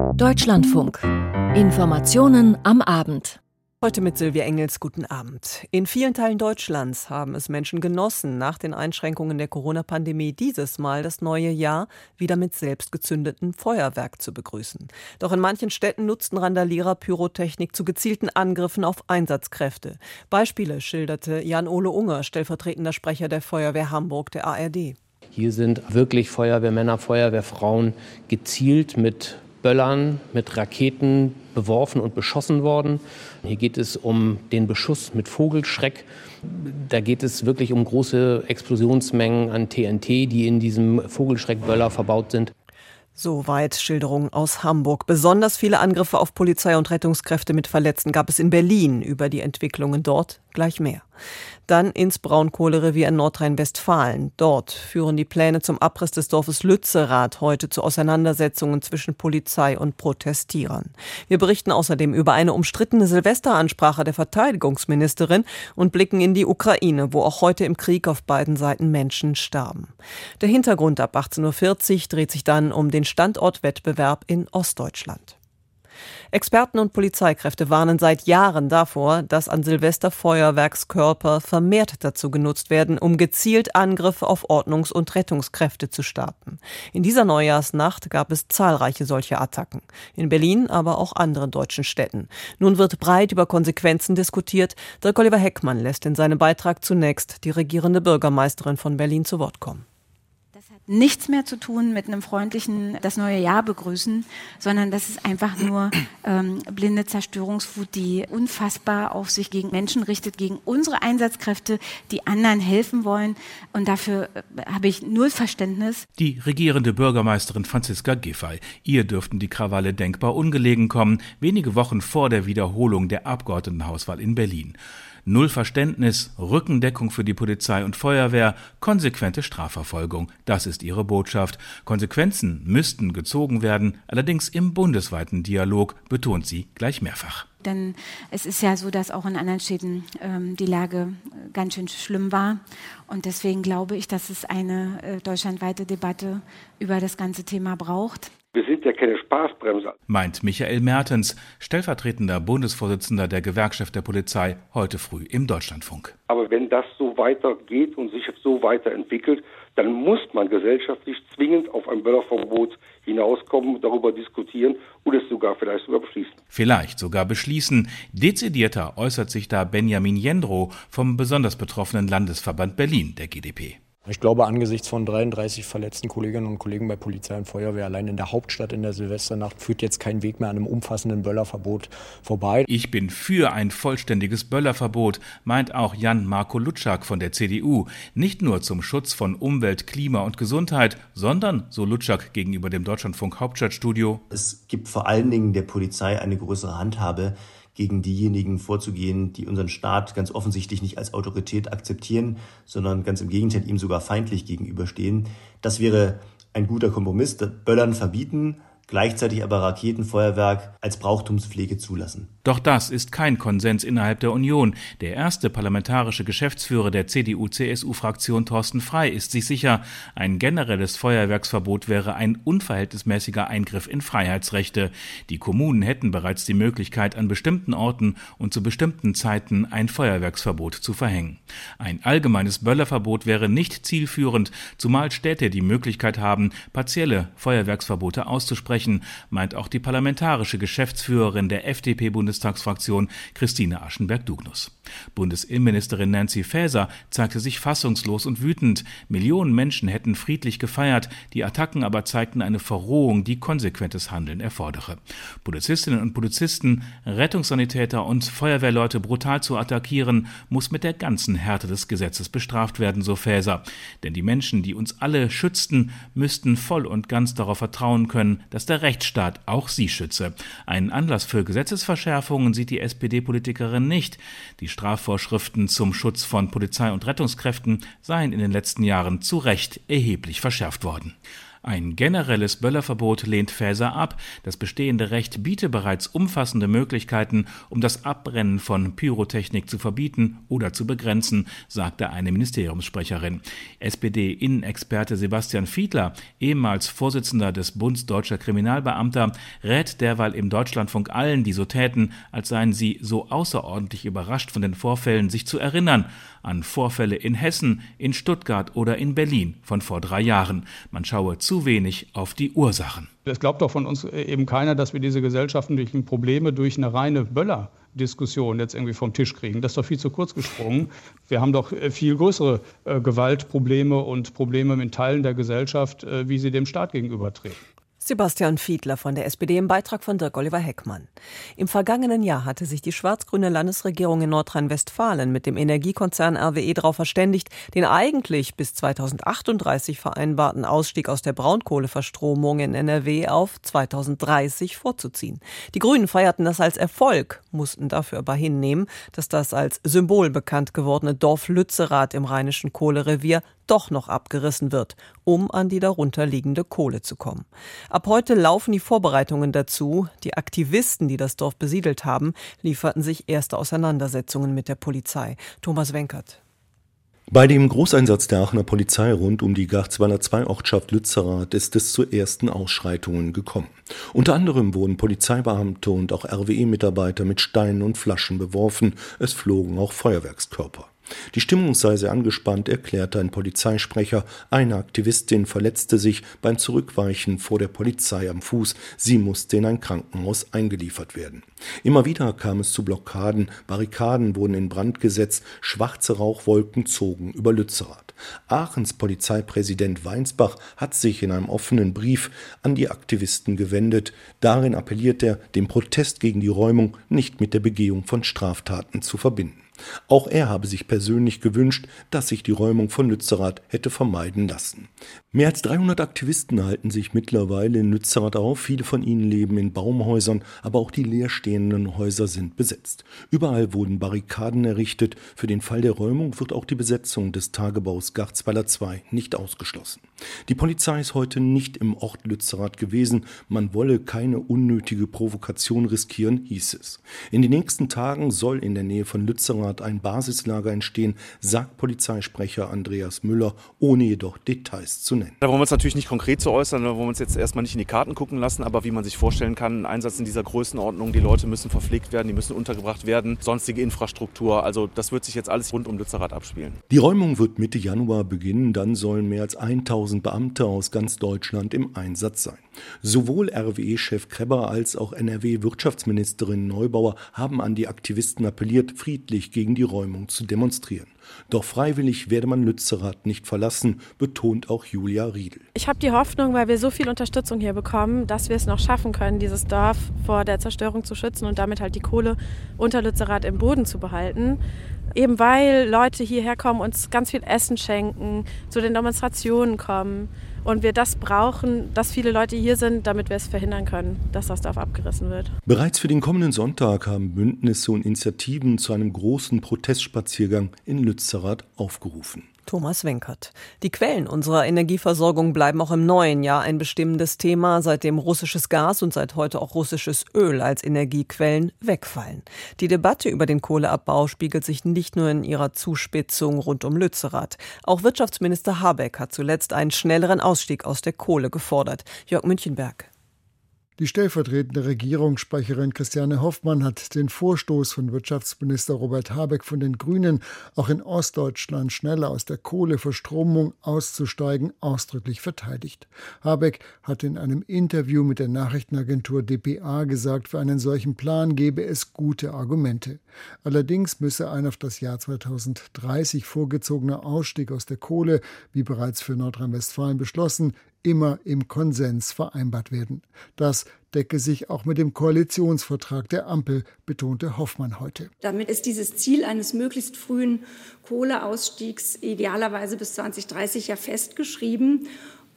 Deutschlandfunk. Informationen am Abend. Heute mit Silvia Engels, guten Abend. In vielen Teilen Deutschlands haben es Menschen genossen, nach den Einschränkungen der Corona-Pandemie dieses Mal das neue Jahr wieder mit selbstgezündetem Feuerwerk zu begrüßen. Doch in manchen Städten nutzten Randalierer Pyrotechnik zu gezielten Angriffen auf Einsatzkräfte. Beispiele schilderte Jan-Ole Unger, stellvertretender Sprecher der Feuerwehr Hamburg der ARD. Hier sind wirklich Feuerwehrmänner, Feuerwehrfrauen gezielt mit Böllern, mit Raketen beworfen und beschossen worden. Hier geht es um den Beschuss mit Vogelschreck. Da geht es wirklich um große Explosionsmengen an TNT, die in diesem Vogelschreckböller verbaut sind. Soweit Schilderungen aus Hamburg. Besonders viele Angriffe auf Polizei und Rettungskräfte mit Verletzten gab es in Berlin. Über die Entwicklungen dort gleich mehr. Dann ins Braunkohlerevier in Nordrhein-Westfalen. Dort führen die Pläne zum Abriss des Dorfes Lützerath heute zu Auseinandersetzungen zwischen Polizei und Protestierern. Wir berichten außerdem über eine umstrittene Silvesteransprache der Verteidigungsministerin und blicken in die Ukraine, wo auch heute im Krieg auf beiden Seiten Menschen starben. Der Hintergrund ab 18.40 Uhr dreht sich dann um den Standortwettbewerb in Ostdeutschland. Experten und Polizeikräfte warnen seit Jahren davor, dass an Silvester Feuerwerkskörper vermehrt dazu genutzt werden, um gezielt Angriffe auf Ordnungs- und Rettungskräfte zu starten. In dieser Neujahrsnacht gab es zahlreiche solche Attacken. In Berlin, aber auch anderen deutschen Städten. Nun wird breit über Konsequenzen diskutiert. Dirk Oliver Heckmann lässt in seinem Beitrag zunächst die regierende Bürgermeisterin von Berlin zu Wort kommen nichts mehr zu tun mit einem freundlichen das neue Jahr begrüßen, sondern das ist einfach nur ähm, blinde Zerstörungswut, die unfassbar auf sich gegen Menschen richtet, gegen unsere Einsatzkräfte, die anderen helfen wollen. Und dafür äh, habe ich null Verständnis. Die regierende Bürgermeisterin Franziska Giffey. Ihr dürften die Krawalle denkbar ungelegen kommen, wenige Wochen vor der Wiederholung der Abgeordnetenhauswahl in Berlin. Null Verständnis, Rückendeckung für die Polizei und Feuerwehr, konsequente Strafverfolgung. Das ist ihre Botschaft. Konsequenzen müssten gezogen werden, allerdings im bundesweiten Dialog, betont sie gleich mehrfach. Denn es ist ja so, dass auch in anderen Städten ähm, die Lage ganz schön schlimm war. Und deswegen glaube ich, dass es eine äh, deutschlandweite Debatte über das ganze Thema braucht. Wir sind ja keine Spaßbremse. Meint Michael Mertens, stellvertretender Bundesvorsitzender der Gewerkschaft der Polizei, heute früh im Deutschlandfunk. Aber wenn das so weitergeht und sich so weiterentwickelt, dann muss man gesellschaftlich zwingend auf ein Böllerverbot hinauskommen, darüber diskutieren und es sogar vielleicht sogar beschließen. Vielleicht sogar beschließen. Dezidierter äußert sich da Benjamin Jendro vom besonders betroffenen Landesverband Berlin, der GdP. Ich glaube, angesichts von 33 verletzten Kolleginnen und Kollegen bei Polizei und Feuerwehr allein in der Hauptstadt in der Silvesternacht führt jetzt kein Weg mehr an einem umfassenden Böllerverbot vorbei. Ich bin für ein vollständiges Böllerverbot, meint auch Jan Marco Lutschak von der CDU. Nicht nur zum Schutz von Umwelt, Klima und Gesundheit, sondern, so Lutschak gegenüber dem Deutschlandfunk Hauptstadtstudio, es gibt vor allen Dingen der Polizei eine größere Handhabe gegen diejenigen vorzugehen, die unseren Staat ganz offensichtlich nicht als Autorität akzeptieren, sondern ganz im Gegenteil ihm sogar feindlich gegenüberstehen. Das wäre ein guter Kompromiss. Böllern verbieten, gleichzeitig aber Raketenfeuerwerk als Brauchtumspflege zulassen. Doch das ist kein Konsens innerhalb der Union. Der erste parlamentarische Geschäftsführer der CDU-CSU-Fraktion Thorsten Frei ist sich sicher, ein generelles Feuerwerksverbot wäre ein unverhältnismäßiger Eingriff in Freiheitsrechte. Die Kommunen hätten bereits die Möglichkeit, an bestimmten Orten und zu bestimmten Zeiten ein Feuerwerksverbot zu verhängen. Ein allgemeines Böllerverbot wäre nicht zielführend, zumal Städte die Möglichkeit haben, partielle Feuerwerksverbote auszusprechen meint auch die parlamentarische Geschäftsführerin der FDP-Bundestagsfraktion Christine Aschenberg-Dugnus. Bundesinnenministerin Nancy Faeser zeigte sich fassungslos und wütend. Millionen Menschen hätten friedlich gefeiert, die Attacken aber zeigten eine Verrohung, die konsequentes Handeln erfordere. Polizistinnen und Polizisten, Rettungssanitäter und Feuerwehrleute brutal zu attackieren, muss mit der ganzen Härte des Gesetzes bestraft werden, so Faeser. Denn die Menschen, die uns alle schützten, müssten voll und ganz darauf vertrauen können, dass der Rechtsstaat auch sie schütze. Einen Anlass für Gesetzesverschärfungen sieht die SPD-Politikerin nicht. Die Strafvorschriften zum Schutz von Polizei und Rettungskräften seien in den letzten Jahren zu Recht erheblich verschärft worden. Ein generelles Böllerverbot lehnt Faeser ab. Das bestehende Recht biete bereits umfassende Möglichkeiten, um das Abbrennen von Pyrotechnik zu verbieten oder zu begrenzen, sagte eine Ministeriumssprecherin. SPD-Innenexperte Sebastian Fiedler, ehemals Vorsitzender des Bunds Deutscher Kriminalbeamter, rät derweil im Deutschlandfunk allen, die so täten, als seien sie so außerordentlich überrascht von den Vorfällen, sich zu erinnern an Vorfälle in Hessen, in Stuttgart oder in Berlin von vor drei Jahren. Man schaue zu wenig auf die Ursachen. Es glaubt doch von uns eben keiner, dass wir diese gesellschaftlichen Probleme durch eine reine Böller Diskussion jetzt irgendwie vom Tisch kriegen. Das ist doch viel zu kurz gesprungen. Wir haben doch äh, viel größere äh, Gewaltprobleme und Probleme in Teilen der Gesellschaft, äh, wie sie dem Staat gegenübertreten. Sebastian Fiedler von der SPD im Beitrag von Dirk Oliver Heckmann. Im vergangenen Jahr hatte sich die schwarz-grüne Landesregierung in Nordrhein-Westfalen mit dem Energiekonzern RWE darauf verständigt, den eigentlich bis 2038 vereinbarten Ausstieg aus der Braunkohleverstromung in NRW auf 2030 vorzuziehen. Die Grünen feierten das als Erfolg, mussten dafür aber hinnehmen, dass das als Symbol bekannt gewordene Dorf Lützerath im rheinischen Kohlerevier doch noch abgerissen wird, um an die darunterliegende Kohle zu kommen. Ab heute laufen die Vorbereitungen dazu. Die Aktivisten, die das Dorf besiedelt haben, lieferten sich erste Auseinandersetzungen mit der Polizei. Thomas Wenkert. Bei dem Großeinsatz der Aachener Polizei rund um die Garzweiler 2 Ortschaft Lützerath ist es zu ersten Ausschreitungen gekommen. Unter anderem wurden Polizeibeamte und auch RWE-Mitarbeiter mit Steinen und Flaschen beworfen. Es flogen auch Feuerwerkskörper. Die Stimmung sei sehr angespannt, erklärte ein Polizeisprecher. Eine Aktivistin verletzte sich beim Zurückweichen vor der Polizei am Fuß. Sie musste in ein Krankenhaus eingeliefert werden. Immer wieder kam es zu Blockaden, Barrikaden wurden in Brand gesetzt, schwarze Rauchwolken zogen über Lützerath. Aachens Polizeipräsident Weinsbach hat sich in einem offenen Brief an die Aktivisten gewendet. Darin appelliert er, den Protest gegen die Räumung nicht mit der Begehung von Straftaten zu verbinden. Auch er habe sich persönlich gewünscht, dass sich die Räumung von Lützerath hätte vermeiden lassen. Mehr als 300 Aktivisten halten sich mittlerweile in Lützerath auf. Viele von ihnen leben in Baumhäusern, aber auch die leerstehenden Häuser sind besetzt. Überall wurden Barrikaden errichtet. Für den Fall der Räumung wird auch die Besetzung des Tagebaus Garzweiler 2 nicht ausgeschlossen. Die Polizei ist heute nicht im Ort Lützerath gewesen. Man wolle keine unnötige Provokation riskieren, hieß es. In den nächsten Tagen soll in der Nähe von Lützerath ein Basislager entstehen, sagt Polizeisprecher Andreas Müller, ohne jedoch Details zu nennen. Da wollen wir uns natürlich nicht konkret zu äußern, da wollen wir uns jetzt erstmal nicht in die Karten gucken lassen, aber wie man sich vorstellen kann, ein Einsatz in dieser Größenordnung, die Leute müssen verpflegt werden, die müssen untergebracht werden, sonstige Infrastruktur, also das wird sich jetzt alles rund um Lützerath abspielen. Die Räumung wird Mitte Januar beginnen, dann sollen mehr als 1000 Beamte aus ganz Deutschland im Einsatz sein. Sowohl RWE-Chef Krebber als auch NRW-Wirtschaftsministerin Neubauer haben an die Aktivisten appelliert, friedlich gegen die Räumung zu demonstrieren. Doch freiwillig werde man Lützerath nicht verlassen, betont auch Julia Riedel. Ich habe die Hoffnung, weil wir so viel Unterstützung hier bekommen, dass wir es noch schaffen können, dieses Dorf vor der Zerstörung zu schützen und damit halt die Kohle unter Lützerath im Boden zu behalten. Eben weil Leute hierher kommen, uns ganz viel Essen schenken, zu den Demonstrationen kommen und wir das brauchen, dass viele Leute hier sind, damit wir es verhindern können, dass das Dorf abgerissen wird. Bereits für den kommenden Sonntag haben Bündnisse und Initiativen zu einem großen Protestspaziergang in Lützerath aufgerufen. Thomas Wenkert. Die Quellen unserer Energieversorgung bleiben auch im neuen Jahr ein bestimmendes Thema, seitdem russisches Gas und seit heute auch russisches Öl als Energiequellen wegfallen. Die Debatte über den Kohleabbau spiegelt sich nicht nur in ihrer Zuspitzung rund um Lützerath. Auch Wirtschaftsminister Habeck hat zuletzt einen schnelleren Ausstieg aus der Kohle gefordert. Jörg Münchenberg. Die stellvertretende Regierungssprecherin Christiane Hoffmann hat den Vorstoß von Wirtschaftsminister Robert Habeck von den Grünen, auch in Ostdeutschland schneller aus der Kohleverstromung auszusteigen, ausdrücklich verteidigt. Habeck hat in einem Interview mit der Nachrichtenagentur dpa gesagt, für einen solchen Plan gebe es gute Argumente. Allerdings müsse ein auf das Jahr 2030 vorgezogener Ausstieg aus der Kohle, wie bereits für Nordrhein-Westfalen beschlossen, immer im Konsens vereinbart werden. Das decke sich auch mit dem Koalitionsvertrag der Ampel, betonte Hoffmann heute. Damit ist dieses Ziel eines möglichst frühen Kohleausstiegs idealerweise bis 2030 ja festgeschrieben.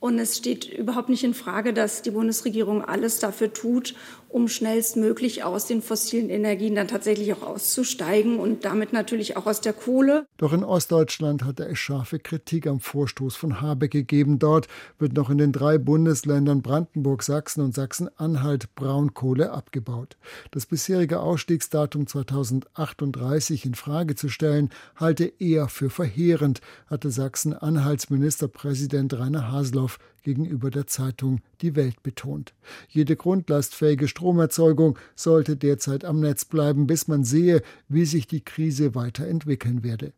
Und es steht überhaupt nicht in Frage, dass die Bundesregierung alles dafür tut, um schnellstmöglich aus den fossilen Energien dann tatsächlich auch auszusteigen und damit natürlich auch aus der Kohle. Doch in Ostdeutschland hatte es scharfe Kritik am Vorstoß von Habeck gegeben. Dort wird noch in den drei Bundesländern Brandenburg, Sachsen und Sachsen-Anhalt Braunkohle abgebaut. Das bisherige Ausstiegsdatum 2038 in Frage zu stellen, halte er für verheerend, hatte Sachsen-Anhalts Ministerpräsident Rainer Haseloff gegenüber der Zeitung Die Welt betont. Jede grundlastfähige Stromerzeugung sollte derzeit am Netz bleiben, bis man sehe, wie sich die Krise weiterentwickeln werde.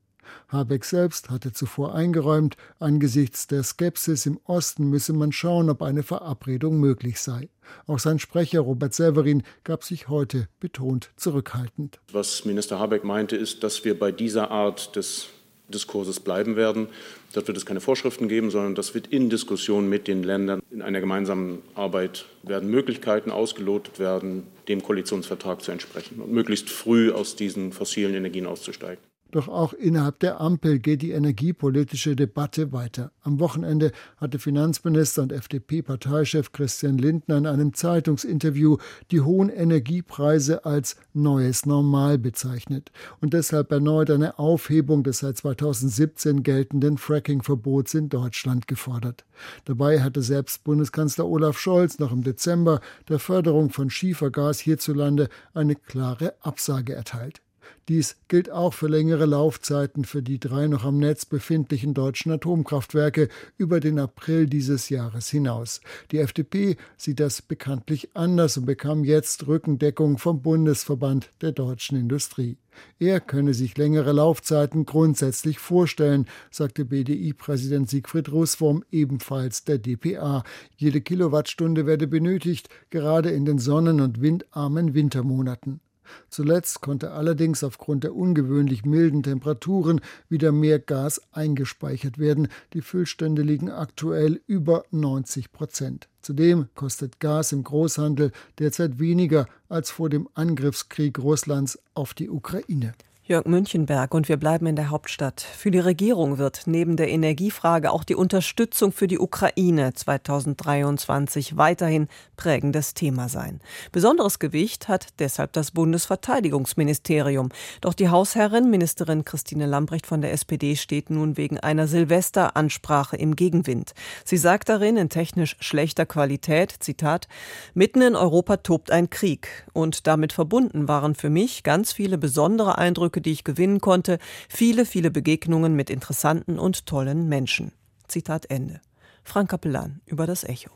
Habeck selbst hatte zuvor eingeräumt, angesichts der Skepsis im Osten müsse man schauen, ob eine Verabredung möglich sei. Auch sein Sprecher Robert Severin gab sich heute betont zurückhaltend. Was Minister Habeck meinte, ist, dass wir bei dieser Art des Diskurses bleiben werden. Dort wird es keine Vorschriften geben, sondern das wird in Diskussion mit den Ländern in einer gemeinsamen Arbeit werden Möglichkeiten ausgelotet werden, dem Koalitionsvertrag zu entsprechen und möglichst früh aus diesen fossilen Energien auszusteigen. Doch auch innerhalb der Ampel geht die energiepolitische Debatte weiter. Am Wochenende hatte Finanzminister und FDP-Parteichef Christian Lindner in einem Zeitungsinterview die hohen Energiepreise als neues Normal bezeichnet und deshalb erneut eine Aufhebung des seit 2017 geltenden Fracking-Verbots in Deutschland gefordert. Dabei hatte selbst Bundeskanzler Olaf Scholz noch im Dezember der Förderung von Schiefergas hierzulande eine klare Absage erteilt. Dies gilt auch für längere Laufzeiten für die drei noch am Netz befindlichen deutschen Atomkraftwerke über den April dieses Jahres hinaus. Die FDP sieht das bekanntlich anders und bekam jetzt Rückendeckung vom Bundesverband der deutschen Industrie. Er könne sich längere Laufzeiten grundsätzlich vorstellen, sagte BDI-Präsident Siegfried Russwurm ebenfalls der DPA. Jede Kilowattstunde werde benötigt, gerade in den sonnen- und windarmen Wintermonaten. Zuletzt konnte allerdings aufgrund der ungewöhnlich milden Temperaturen wieder mehr Gas eingespeichert werden. Die Füllstände liegen aktuell über 90 Prozent. Zudem kostet Gas im Großhandel derzeit weniger als vor dem Angriffskrieg Russlands auf die Ukraine. Jörg Münchenberg und wir bleiben in der Hauptstadt. Für die Regierung wird neben der Energiefrage auch die Unterstützung für die Ukraine 2023 weiterhin prägendes Thema sein. Besonderes Gewicht hat deshalb das Bundesverteidigungsministerium. Doch die Hausherrin, Ministerin Christine Lambrecht von der SPD, steht nun wegen einer Silvesteransprache im Gegenwind. Sie sagt darin in technisch schlechter Qualität, Zitat, mitten in Europa tobt ein Krieg und damit verbunden waren für mich ganz viele besondere Eindrücke Eindrücke, die ich gewinnen konnte, viele, viele Begegnungen mit interessanten und tollen Menschen. Zitat Ende. Frank Kapellan über das Echo.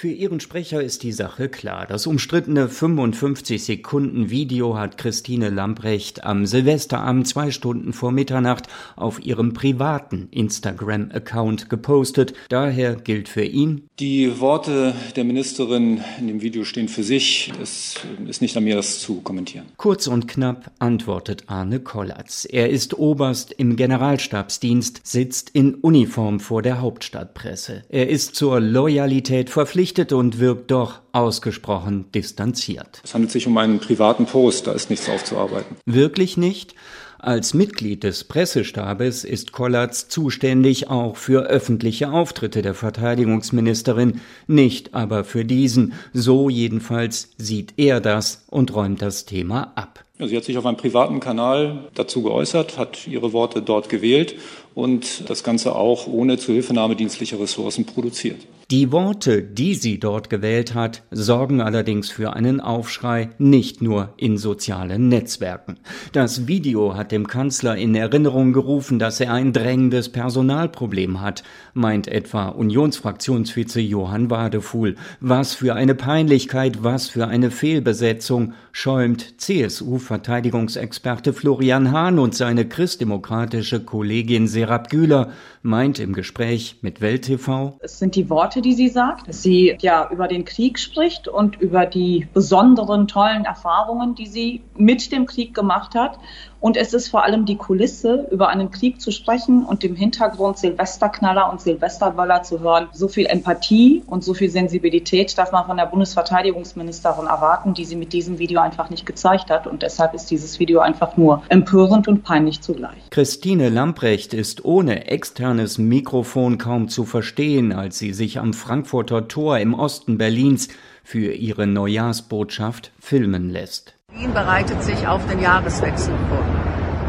Für ihren Sprecher ist die Sache klar. Das umstrittene 55 Sekunden Video hat Christine Lamprecht am Silvesterabend zwei Stunden vor Mitternacht auf ihrem privaten Instagram-Account gepostet. Daher gilt für ihn. Die Worte der Ministerin in dem Video stehen für sich. Es ist nicht an mir, das zu kommentieren. Kurz und knapp antwortet Arne Kollatz. Er ist Oberst im Generalstabsdienst, sitzt in Uniform vor der Hauptstadtpresse. Er ist zur Loyalität verpflichtet verpflichtet und wirkt doch ausgesprochen distanziert. Es handelt sich um einen privaten Post, da ist nichts aufzuarbeiten. Wirklich nicht? Als Mitglied des Pressestabes ist Kollatz zuständig auch für öffentliche Auftritte der Verteidigungsministerin, nicht aber für diesen. So jedenfalls sieht er das und räumt das Thema ab. Sie hat sich auf einem privaten Kanal dazu geäußert, hat ihre Worte dort gewählt und das Ganze auch ohne Zuhilfenahme dienstlicher Ressourcen produziert. Die Worte, die sie dort gewählt hat, sorgen allerdings für einen Aufschrei nicht nur in sozialen Netzwerken. Das Video hat dem Kanzler in Erinnerung gerufen, dass er ein drängendes Personalproblem hat, meint etwa Unionsfraktionsvize Johann Wadefuhl. Was für eine Peinlichkeit, was für eine Fehlbesetzung, schäumt CSU-Verteidigungsexperte Florian Hahn und seine christdemokratische Kollegin Serap Güler, meint im Gespräch mit Welt TV. Es sind die Worte, die sie sagt, dass sie ja über den Krieg spricht und über die besonderen, tollen Erfahrungen, die sie mit dem Krieg gemacht hat Und es ist vor allem die Kulisse, über einen Krieg zu sprechen und im Hintergrund Silvesterknaller und Silvesterböller zu hören. So viel Empathie und so viel Sensibilität darf man von der Bundesverteidigungsministerin erwarten, die sie mit diesem Video einfach nicht gezeigt hat. Und deshalb ist dieses Video einfach nur empörend und peinlich zugleich. Christine Lamprecht ist ohne externes Mikrofon kaum zu verstehen, als sie sich am Frankfurter Tor im Osten Berlins für ihre Neujahrsbotschaft filmen lässt. Wien bereitet sich auf den Jahreswechsel vor.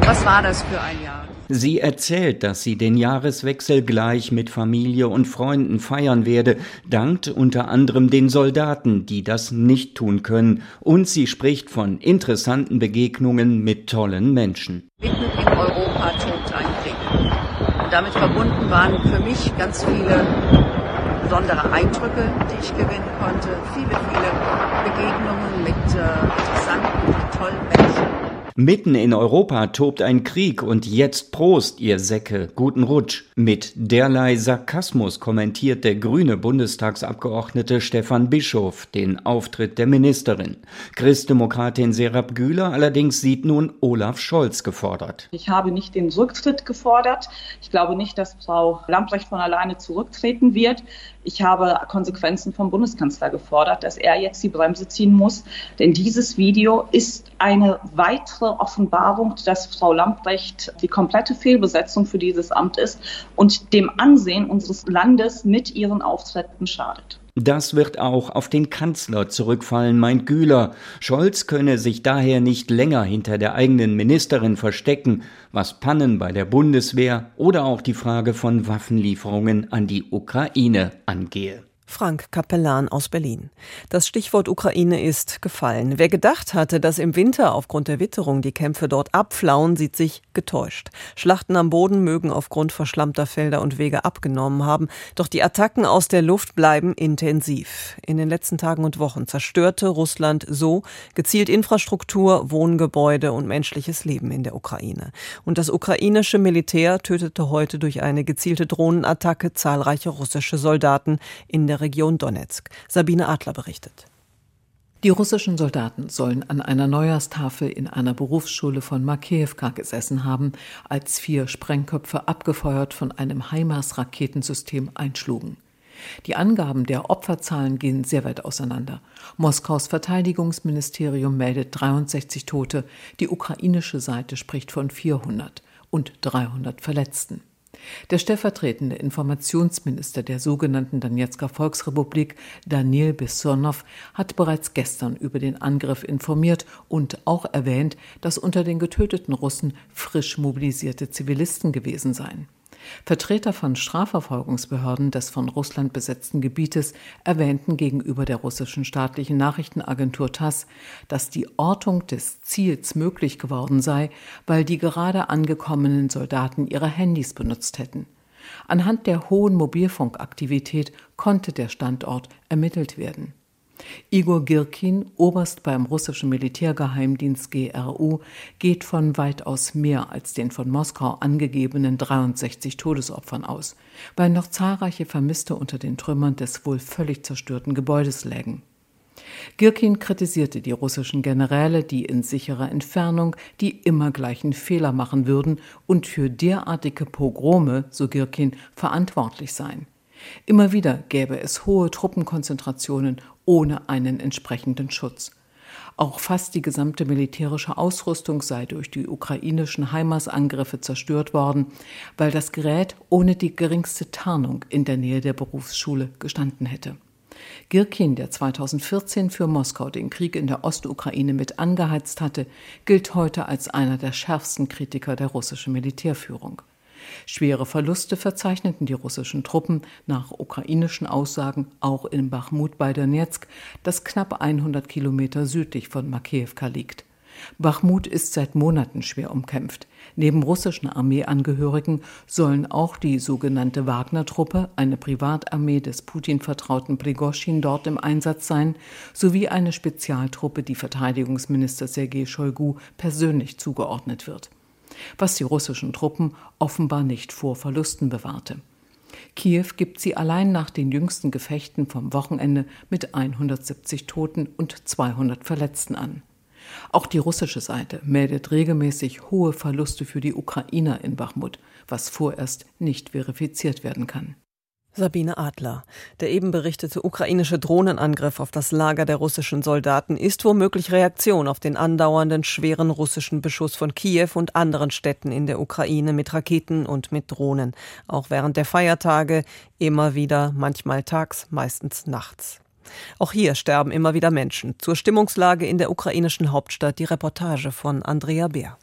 Was war das für ein Jahr? Sie erzählt, dass sie den Jahreswechsel gleich mit Familie und Freunden feiern werde, dankt unter anderem den Soldaten, die das nicht tun können, und sie spricht von interessanten Begegnungen mit tollen Menschen. Mitten in Europa tobt ein Krieg. Und damit verbunden waren für mich ganz viele besondere Eindrücke, die ich gewinnen konnte, viele, viele Begegnungen mit äh, interessanten, tollen Menschen. Mitten in Europa tobt ein Krieg und jetzt Prost, ihr Säcke, guten Rutsch. Mit derlei Sarkasmus kommentiert der grüne Bundestagsabgeordnete Stefan Bischof den Auftritt der Ministerin. Christdemokratin Serap Güler allerdings sieht nun Olaf Scholz gefordert. Ich habe nicht den Rücktritt gefordert. Ich glaube nicht, dass Frau Lamprecht von alleine zurücktreten wird. Ich habe Konsequenzen vom Bundeskanzler gefordert, dass er jetzt die Bremse ziehen muss. Denn dieses Video ist eine weitere Offenbarung, dass Frau Lamprecht die komplette Fehlbesetzung für dieses Amt ist und dem Ansehen unseres Landes mit ihren Auftritten schadet. Das wird auch auf den Kanzler zurückfallen, meint Güler. Scholz könne sich daher nicht länger hinter der eigenen Ministerin verstecken, was Pannen bei der Bundeswehr oder auch die Frage von Waffenlieferungen an die Ukraine angehe. Frank Kapellan aus Berlin. Das Stichwort Ukraine ist gefallen. Wer gedacht hatte, dass im Winter aufgrund der Witterung die Kämpfe dort abflauen, sieht sich getäuscht. Schlachten am Boden mögen aufgrund verschlammter Felder und Wege abgenommen haben, doch die Attacken aus der Luft bleiben intensiv. In den letzten Tagen und Wochen zerstörte Russland so gezielt Infrastruktur, Wohngebäude und menschliches Leben in der Ukraine. Und das ukrainische Militär tötete heute durch eine gezielte Drohnenattacke zahlreiche russische Soldaten in der Region Donetsk. Sabine Adler berichtet. Die russischen Soldaten sollen an einer Neujahrstafel in einer Berufsschule von Makejewka gesessen haben, als vier Sprengköpfe abgefeuert von einem HIMARS-Raketensystem einschlugen. Die Angaben der Opferzahlen gehen sehr weit auseinander. Moskaus Verteidigungsministerium meldet 63 Tote, die ukrainische Seite spricht von 400 und 300 Verletzten. Der stellvertretende Informationsminister der sogenannten Donetsker Volksrepublik, Daniel Bessonow, hat bereits gestern über den Angriff informiert und auch erwähnt, dass unter den getöteten Russen frisch mobilisierte Zivilisten gewesen seien. Vertreter von Strafverfolgungsbehörden des von Russland besetzten Gebietes erwähnten gegenüber der russischen staatlichen Nachrichtenagentur TASS, dass die Ortung des Ziels möglich geworden sei, weil die gerade angekommenen Soldaten ihre Handys benutzt hätten. Anhand der hohen Mobilfunkaktivität konnte der Standort ermittelt werden. Igor Girkin, Oberst beim russischen Militärgeheimdienst GRU, geht von weitaus mehr als den von Moskau angegebenen 63 Todesopfern aus, weil noch zahlreiche Vermisste unter den Trümmern des wohl völlig zerstörten Gebäudes lägen. Girkin kritisierte die russischen Generäle, die in sicherer Entfernung die immer gleichen Fehler machen würden und für derartige Pogrome, so Girkin, verantwortlich seien. Immer wieder gäbe es hohe Truppenkonzentrationen ohne einen entsprechenden Schutz. Auch fast die gesamte militärische Ausrüstung sei durch die ukrainischen HIMARS-Angriffe zerstört worden, weil das Gerät ohne die geringste Tarnung in der Nähe der Berufsschule gestanden hätte. Girkin, der 2014 für Moskau den Krieg in der Ostukraine mit angeheizt hatte, gilt heute als einer der schärfsten Kritiker der russischen Militärführung. Schwere Verluste verzeichneten die russischen Truppen nach ukrainischen Aussagen auch in Bachmut bei Donetsk, das knapp 100 Kilometer südlich von Makejewka liegt. Bachmut ist seit Monaten schwer umkämpft. Neben russischen Armeeangehörigen sollen auch die sogenannte Wagner-Truppe, eine Privatarmee des Putin-vertrauten Prigoschin, dort im Einsatz sein, sowie eine Spezialtruppe, die Verteidigungsminister Sergei Shoigu persönlich zugeordnet wird was die russischen Truppen offenbar nicht vor Verlusten bewahrte. Kiew gibt sie allein nach den jüngsten Gefechten vom Wochenende mit 170 Toten und 200 Verletzten an. Auch die russische Seite meldet regelmäßig hohe Verluste für die Ukrainer in Bachmut, was vorerst nicht verifiziert werden kann. Sabine Adler. Der eben berichtete ukrainische Drohnenangriff auf das Lager der russischen Soldaten ist womöglich Reaktion auf den andauernden schweren russischen Beschuss von Kiew und anderen Städten in der Ukraine mit Raketen und mit Drohnen. Auch während der Feiertage immer wieder, manchmal tags, meistens nachts. Auch hier sterben immer wieder Menschen. Zur Stimmungslage in der ukrainischen Hauptstadt die Reportage von Andrea Beer.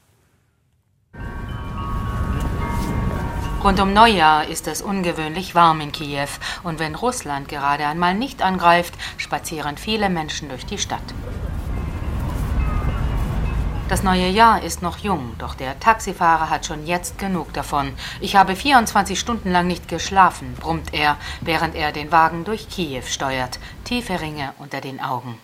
Rund um Neujahr ist es ungewöhnlich warm in Kiew und wenn Russland gerade einmal nicht angreift, spazieren viele Menschen durch die Stadt. Das neue Jahr ist noch jung, doch der Taxifahrer hat schon jetzt genug davon. Ich habe 24 Stunden lang nicht geschlafen, brummt er, während er den Wagen durch Kiew steuert, tiefe Ringe unter den Augen.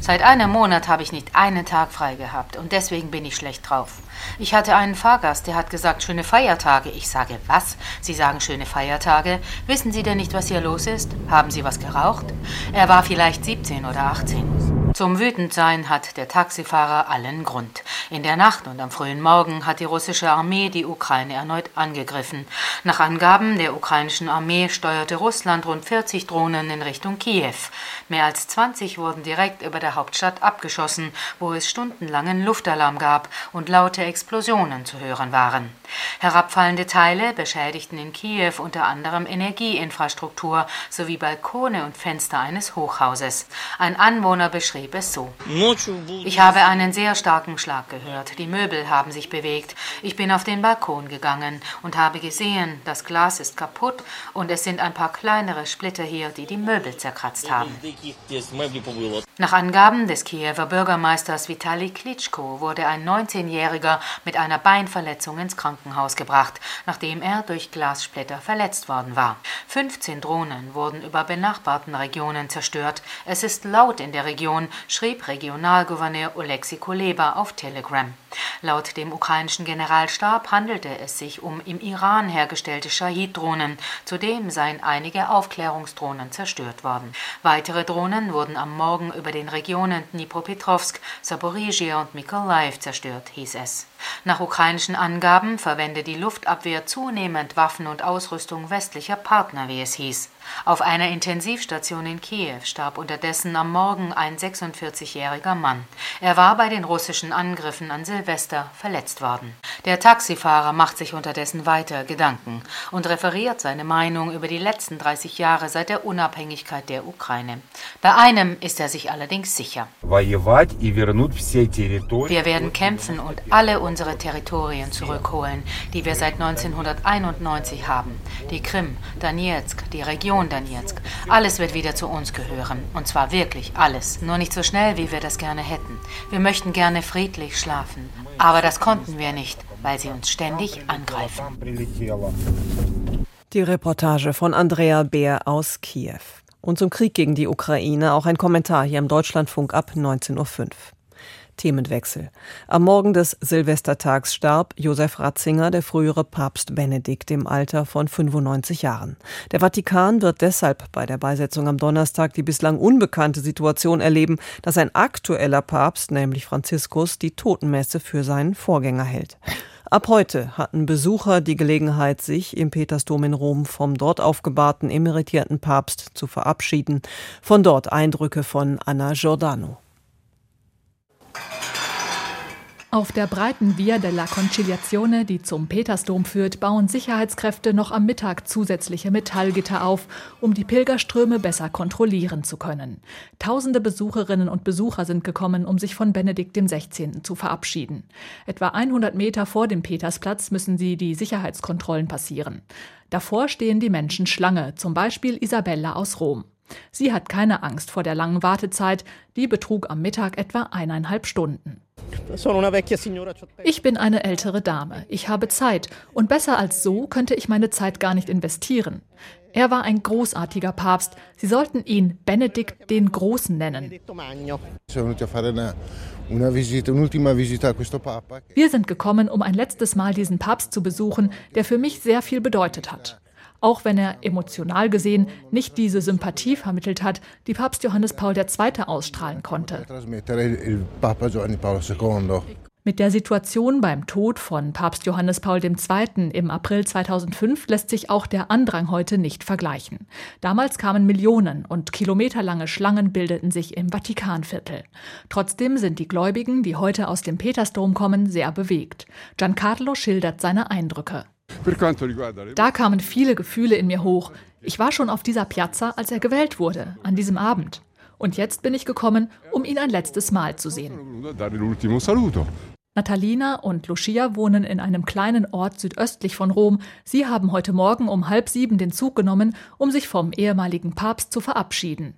Seit einem Monat habe ich nicht einen Tag frei gehabt und deswegen bin ich schlecht drauf. Ich hatte einen Fahrgast, der hat gesagt, schöne Feiertage. Ich sage, was? Sie sagen schöne Feiertage? Wissen Sie denn nicht, was hier los ist? Haben Sie was geraucht? Er war vielleicht 17 oder 18. Zum Wütendsein hat der Taxifahrer allen Grund. In der Nacht und am frühen Morgen hat die russische Armee die Ukraine erneut angegriffen. Nach Angaben der ukrainischen Armee steuerte Russland rund 40 Drohnen in Richtung Kiew. Mehr als 20 wurden direkt über der Hauptstadt abgeschossen, wo es stundenlangen Luftalarm gab und laute Explosionen zu hören waren. Herabfallende Teile beschädigten in Kiew unter anderem Energieinfrastruktur sowie Balkone und Fenster eines Hochhauses. Ein Anwohner beschrieb es so. Ich habe einen sehr starken Schlag gehört. Die Möbel haben sich bewegt. Ich bin auf den Balkon gegangen und habe gesehen, das Glas ist kaputt und es sind ein paar kleinere Splitter hier, die die Möbel zerkratzt haben. Nach Angaben des Kiewer Bürgermeisters Vitali Klitschko wurde ein 19-Jähriger mit einer Beinverletzung ins Krankenhaus gebracht, nachdem er durch Glassplitter verletzt worden war. 15 Drohnen wurden über benachbarten Regionen zerstört. Es ist laut in der Region, schrieb Regionalgouverneur Oleksiy Kuleba auf Telegram. Laut dem ukrainischen Generalstab handelte es sich um im Iran hergestellte Shahid-Drohnen. Zudem seien einige Aufklärungsdrohnen zerstört worden. Weitere Drohnen wurden am Morgen über den Regionen Dnipropetrovsk, Saporizhia und Mykolaiv zerstört, hieß es. Nach ukrainischen Angaben verwende die Luftabwehr zunehmend Waffen und Ausrüstung westlicher Partner, wie es hieß. Auf einer Intensivstation in Kiew starb unterdessen am Morgen ein 46-jähriger Mann. Er war bei den russischen Angriffen an Silvester verletzt worden. Der Taxifahrer macht sich unterdessen weiter Gedanken und referiert seine Meinung über die letzten 30 Jahre seit der Unabhängigkeit der Ukraine. Bei einem ist er sich allerdings sicher. Wir werden kämpfen und alle unsere Territorien zurückholen, die wir seit 1991 haben. Die Krim, Donetsk, die Region Region Donetsk. Alles wird wieder zu uns gehören. Und zwar wirklich alles. Nur nicht so schnell, wie wir das gerne hätten. Wir möchten gerne friedlich schlafen. Aber das konnten wir nicht, weil sie uns ständig angreifen. Die Reportage von Andrea Beer aus Kiew. Und zum Krieg gegen die Ukraine auch ein Kommentar hier im Deutschlandfunk ab 19.05 Uhr. Themenwechsel. Am Morgen des Silvestertags starb Josef Ratzinger, der frühere Papst Benedikt, im Alter von 95 Jahren. Der Vatikan wird deshalb bei der Beisetzung am Donnerstag die bislang unbekannte Situation erleben, dass ein aktueller Papst, nämlich Franziskus, die Totenmesse für seinen Vorgänger hält. Ab heute hatten Besucher die Gelegenheit, sich im Petersdom in Rom vom dort aufgebahrten emeritierten Papst zu verabschieden. Von dort Eindrücke von Anna Giordano. Auf der breiten Via della Conciliazione, die zum Petersdom führt, bauen Sicherheitskräfte noch am Mittag zusätzliche Metallgitter auf, um die Pilgerströme besser kontrollieren zu können. Tausende Besucherinnen und Besucher sind gekommen, um sich von Benedikt XVI. zu verabschieden. Etwa 100 Meter vor dem Petersplatz müssen sie die Sicherheitskontrollen passieren. Davor stehen die Menschen Schlange, zum Beispiel Isabella aus Rom. Sie hat keine Angst vor der langen Wartezeit, die betrug am Mittag etwa eineinhalb Stunden. Ich bin eine ältere Dame. Ich habe Zeit. Und besser als so könnte ich meine Zeit gar nicht investieren. Er war ein großartiger Papst. Sie sollten ihn Benedikt den Großen nennen. Wir sind gekommen, um ein letztes Mal diesen Papst zu besuchen, der für mich sehr viel bedeutet hat. Auch wenn er emotional gesehen nicht diese Sympathie vermittelt hat, die Papst Johannes Paul II. ausstrahlen konnte. Mit der Situation beim Tod von Papst Johannes Paul II. im April 2005 lässt sich auch der Andrang heute nicht vergleichen. Damals kamen Millionen und kilometerlange Schlangen bildeten sich im Vatikanviertel. Trotzdem sind die Gläubigen, die heute aus dem Petersdom kommen, sehr bewegt. Giancarlo schildert seine Eindrücke. Da kamen viele Gefühle in mir hoch. Ich war schon auf dieser Piazza, als er gewählt wurde, an diesem Abend. Und jetzt bin ich gekommen, um ihn ein letztes Mal zu sehen. Natalina und Lucia wohnen in einem kleinen Ort südöstlich von Rom. Sie haben heute Morgen um halb sieben den Zug genommen, um sich vom ehemaligen Papst zu verabschieden.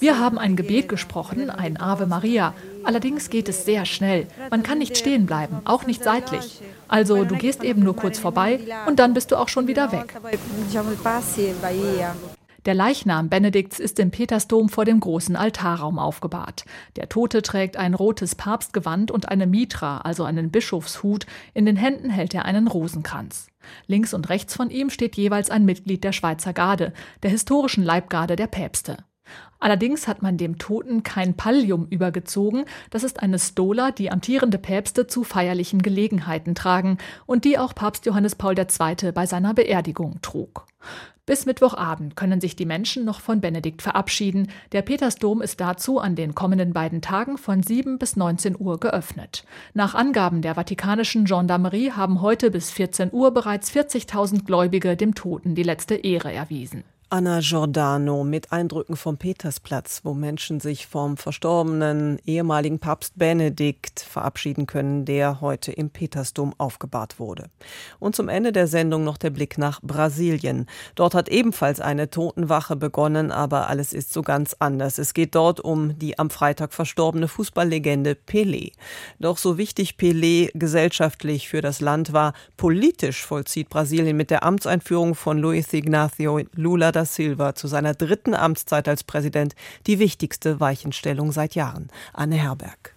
Wir haben ein Gebet gesprochen, ein Ave Maria. Allerdings geht es sehr schnell. Man kann nicht stehen bleiben, auch nicht seitlich. Also du gehst eben nur kurz vorbei und dann bist du auch schon wieder weg. Der Leichnam Benedikts ist im Petersdom vor dem großen Altarraum aufgebahrt. Der Tote trägt ein rotes Papstgewand und eine Mitra, also einen Bischofshut. In den Händen hält er einen Rosenkranz. Links und rechts von ihm steht jeweils ein Mitglied der Schweizer Garde, der historischen Leibgarde der Päpste. Allerdings hat man dem Toten kein Pallium übergezogen, das ist eine Stola, die amtierende Päpste zu feierlichen Gelegenheiten tragen und die auch Papst Johannes Paul II. bei seiner Beerdigung trug. Bis Mittwochabend können sich die Menschen noch von Benedikt verabschieden. Der Petersdom ist dazu an den kommenden beiden Tagen von 7 bis 19 Uhr geöffnet. Nach Angaben der vatikanischen Gendarmerie haben heute bis 14 Uhr bereits 40.000 Gläubige dem Toten die letzte Ehre erwiesen. Anna Giordano mit Eindrücken vom Petersplatz, wo Menschen sich vom verstorbenen ehemaligen Papst Benedikt verabschieden können, der heute im Petersdom aufgebahrt wurde. Und zum Ende der Sendung noch der Blick nach Brasilien. Dort hat ebenfalls eine Totenwache begonnen, aber alles ist so ganz anders. Es geht dort um die am Freitag verstorbene Fußballlegende Pelé. Doch so wichtig Pelé gesellschaftlich für das Land war, politisch vollzieht Brasilien mit der Amtseinführung von Luis Ignacio Lula das Silva zu seiner dritten Amtszeit als Präsident die wichtigste Weichenstellung seit Jahren. Anne Herberg.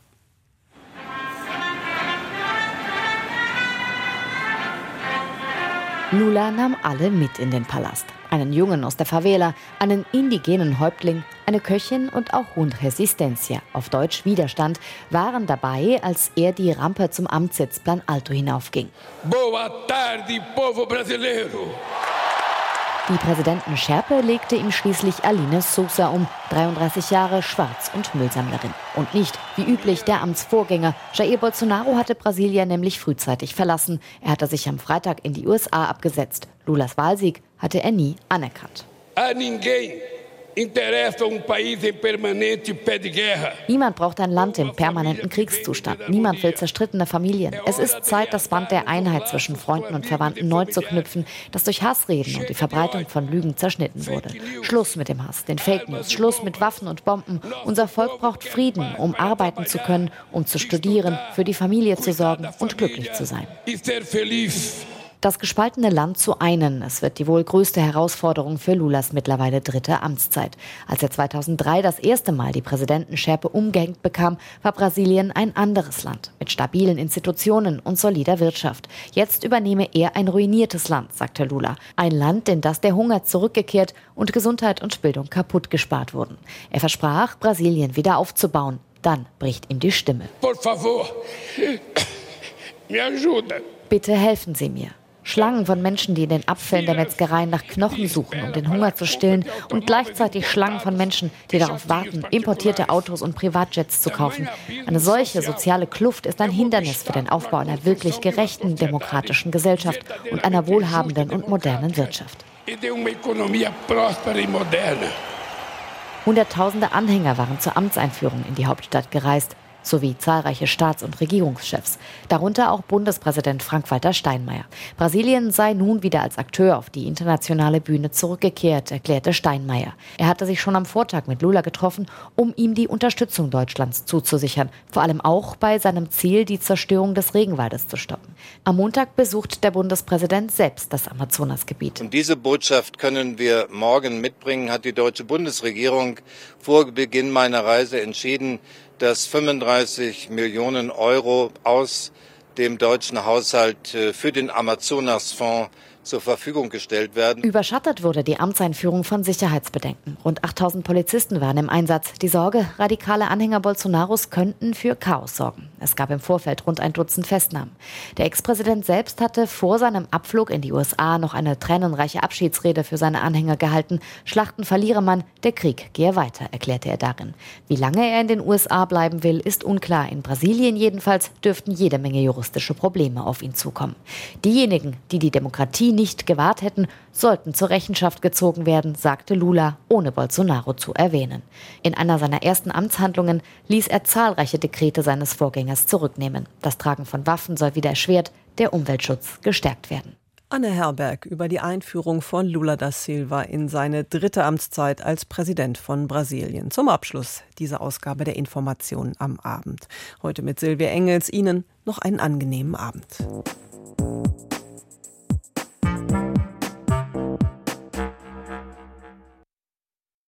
Lula nahm alle mit in den Palast. Einen Jungen aus der Favela, einen indigenen Häuptling, eine Köchin und auch Hund Resistencia, auf Deutsch Widerstand, waren dabei, als er die Rampe zum Amtssitz Plan Alto hinaufging. Boa tarde, povo brasileiro! Die Präsidenten Scherpe legte ihm schließlich Aline Sousa um, 33 Jahre, schwarz und Müllsammlerin. Und nicht, wie üblich, der Amtsvorgänger. Jair Bolsonaro hatte Brasilien nämlich frühzeitig verlassen. Er hatte sich am Freitag in die USA abgesetzt. Lulas Wahlsieg hatte er nie anerkannt. Niemand braucht ein Land im permanenten Kriegszustand. Niemand will zerstrittene Familien. Es ist Zeit, das Band der Einheit zwischen Freunden und Verwandten neu zu knüpfen, das durch Hassreden und die Verbreitung von Lügen zerschnitten wurde. Schluss mit dem Hass, den Fake News, Schluss mit Waffen und Bomben. Unser Volk braucht Frieden, um arbeiten zu können, um zu studieren, für die Familie zu sorgen und glücklich zu sein das gespaltene Land zu einen. Es wird die wohl größte Herausforderung für Lulas mittlerweile dritte Amtszeit. Als er 2003 das erste Mal die Präsidentenschärpe umgehängt bekam, war Brasilien ein anderes Land mit stabilen Institutionen und solider Wirtschaft. Jetzt übernehme er ein ruiniertes Land, sagte Lula. Ein Land, in das der Hunger zurückgekehrt und Gesundheit und Bildung kaputt gespart wurden. Er versprach, Brasilien wieder aufzubauen. Dann bricht ihm die Stimme. Por favor, me ajuda. Bitte helfen Sie mir. Schlangen von Menschen, die in den Abfällen der Metzgereien nach Knochen suchen, um den Hunger zu stillen, und gleichzeitig Schlangen von Menschen, die darauf warten, importierte Autos und Privatjets zu kaufen. Eine solche soziale Kluft ist ein Hindernis für den Aufbau einer wirklich gerechten demokratischen Gesellschaft und einer wohlhabenden und modernen Wirtschaft. Hunderttausende Anhänger waren zur Amtseinführung in die Hauptstadt gereist sowie zahlreiche Staats- und Regierungschefs, darunter auch Bundespräsident Frank-Walter Steinmeier. Brasilien sei nun wieder als Akteur auf die internationale Bühne zurückgekehrt, erklärte Steinmeier. Er hatte sich schon am Vortag mit Lula getroffen, um ihm die Unterstützung Deutschlands zuzusichern, vor allem auch bei seinem Ziel, die Zerstörung des Regenwaldes zu stoppen. Am Montag besucht der Bundespräsident selbst das Amazonasgebiet. Und diese Botschaft können wir morgen mitbringen, hat die deutsche Bundesregierung vor Beginn meiner Reise entschieden, dass 35 Millionen Euro aus dem deutschen Haushalt äh, für den Amazonasfonds zur Verfügung gestellt werden. Überschattet wurde die Amtseinführung von Sicherheitsbedenken. Rund 8000 Polizisten waren im Einsatz. Die Sorge, radikale Anhänger Bolsonaros könnten für Chaos sorgen. Es gab im Vorfeld rund ein Dutzend Festnahmen. Der Ex-Präsident selbst hatte vor seinem Abflug in die USA noch eine tränenreiche Abschiedsrede für seine Anhänger gehalten. Schlachten verliere man, der Krieg gehe weiter, erklärte er darin. Wie lange er in den USA bleiben will, ist unklar. In Brasilien jedenfalls dürften jede Menge juristische Probleme auf ihn zukommen. Diejenigen, die die Demokratie nicht gewahrt hätten, sollten zur Rechenschaft gezogen werden, sagte Lula, ohne Bolsonaro zu erwähnen. In einer seiner ersten Amtshandlungen ließ er zahlreiche Dekrete seines Vorgängers zurücknehmen. Das Tragen von Waffen soll wieder erschwert, der Umweltschutz gestärkt werden. Anne Herberg über die Einführung von Lula da Silva in seine dritte Amtszeit als Präsident von Brasilien. Zum Abschluss dieser Ausgabe der Informationen am Abend. Heute mit Silvia Engels. Ihnen noch einen angenehmen Abend.